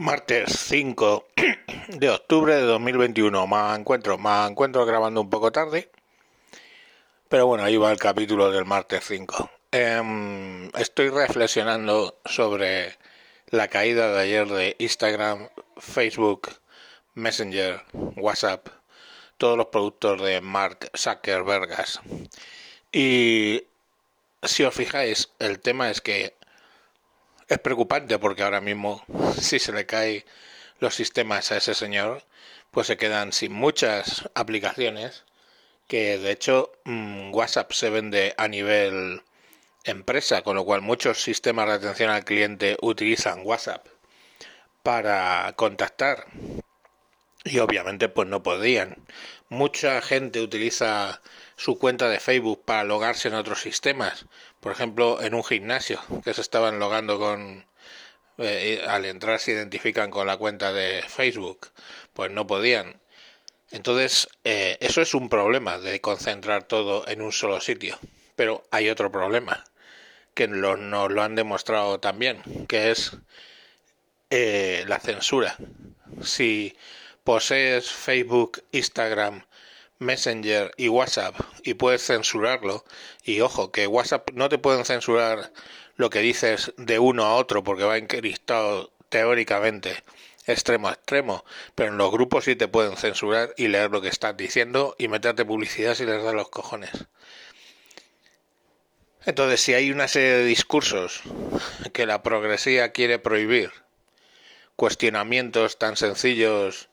Martes 5 de octubre de 2021. Me encuentro, me encuentro grabando un poco tarde. Pero bueno, ahí va el capítulo del martes 5. Em, estoy reflexionando sobre la caída de ayer de Instagram, Facebook, Messenger, WhatsApp, todos los productos de Mark Zuckerberg. Y si os fijáis, el tema es que es preocupante porque ahora mismo si se le caen los sistemas a ese señor, pues se quedan sin muchas aplicaciones que de hecho mm, WhatsApp se vende a nivel empresa, con lo cual muchos sistemas de atención al cliente utilizan WhatsApp para contactar y obviamente pues no podían. Mucha gente utiliza su cuenta de Facebook para logarse en otros sistemas, por ejemplo en un gimnasio que se estaban logando con eh, al entrar se identifican con la cuenta de Facebook, pues no podían. Entonces, eh, eso es un problema de concentrar todo en un solo sitio. Pero hay otro problema, que nos lo han demostrado también, que es eh, la censura. Si posees Facebook, Instagram, Messenger y WhatsApp y puedes censurarlo, y ojo, que WhatsApp no te pueden censurar lo que dices de uno a otro porque va encriptado teóricamente extremo a extremo, pero en los grupos sí te pueden censurar y leer lo que estás diciendo y meterte publicidad si les da los cojones. Entonces, si hay una serie de discursos que la progresía quiere prohibir, cuestionamientos tan sencillos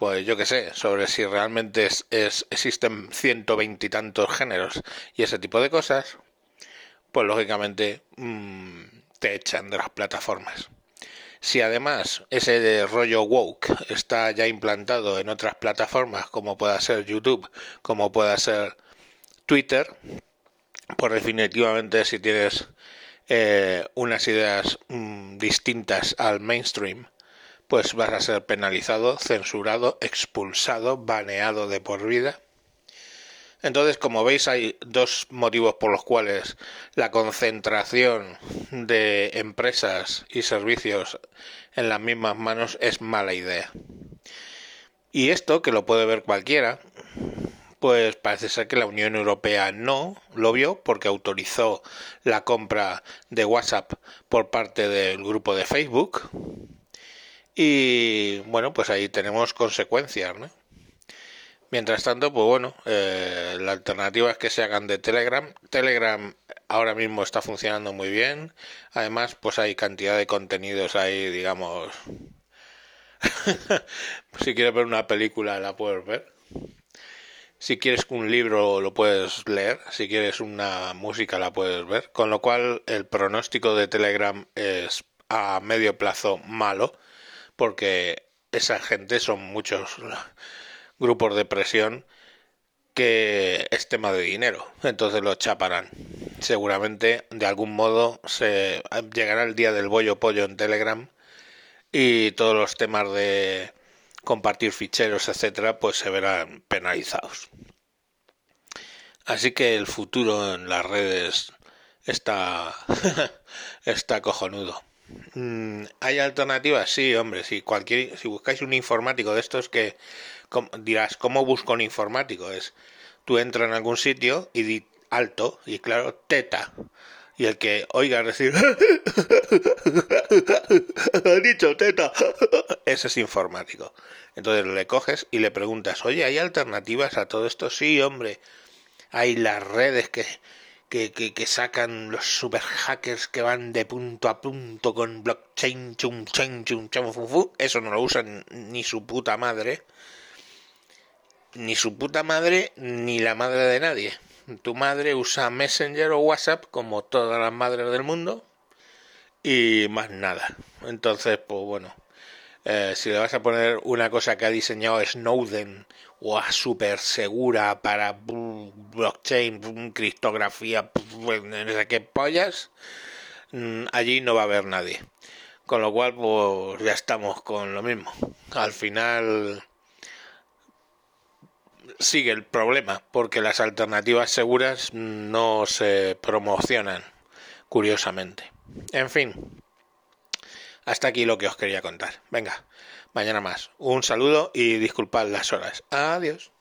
pues yo qué sé, sobre si realmente es, existen ciento veintitantos géneros y ese tipo de cosas, pues lógicamente mm, te echan de las plataformas. Si además ese rollo woke está ya implantado en otras plataformas, como pueda ser YouTube, como pueda ser Twitter, pues definitivamente si tienes eh, unas ideas mm, distintas al mainstream, pues vas a ser penalizado, censurado, expulsado, baneado de por vida. Entonces, como veis, hay dos motivos por los cuales la concentración de empresas y servicios en las mismas manos es mala idea. Y esto, que lo puede ver cualquiera, pues parece ser que la Unión Europea no lo vio porque autorizó la compra de WhatsApp por parte del grupo de Facebook y bueno, pues ahí tenemos consecuencias, ¿no? Mientras tanto, pues bueno, eh, la alternativa es que se hagan de Telegram. Telegram ahora mismo está funcionando muy bien. Además, pues hay cantidad de contenidos ahí, digamos. si quieres ver una película, la puedes ver. Si quieres un libro, lo puedes leer. Si quieres una música, la puedes ver. Con lo cual, el pronóstico de Telegram es a medio plazo malo porque esa gente son muchos grupos de presión que es tema de dinero, entonces lo chaparán. Seguramente de algún modo se llegará el día del bollo pollo en Telegram y todos los temas de compartir ficheros, etcétera, pues se verán penalizados. Así que el futuro en las redes está está cojonudo. Mm, ¿Hay alternativas? Sí, hombre, si cualquier, si buscáis un informático de estos que dirás, ¿cómo busco un informático? Es, tú entras en algún sitio y di alto, y claro, teta. Y el que oiga decir, ha dicho teta, ese es informático. Entonces le coges y le preguntas, oye, ¿hay alternativas a todo esto? Sí, hombre, hay las redes que que, que, sacan los super hackers que van de punto a punto con blockchain, chum, chum, chum, chum, fu, eso no lo usan ni su puta madre, ni su puta madre, ni la madre de nadie. Tu madre usa Messenger o WhatsApp como todas las madres del mundo y más nada. Entonces, pues bueno, eh, si le vas a poner una cosa que ha diseñado Snowden o a super segura para blockchain, criptografía, no sé qué pollas, mm, allí no va a haber nadie. Con lo cual, pues ya estamos con lo mismo. Al final sigue el problema, porque las alternativas seguras no se promocionan, curiosamente. En fin, hasta aquí lo que os quería contar. Venga, mañana más. Un saludo y disculpad las horas. Adiós.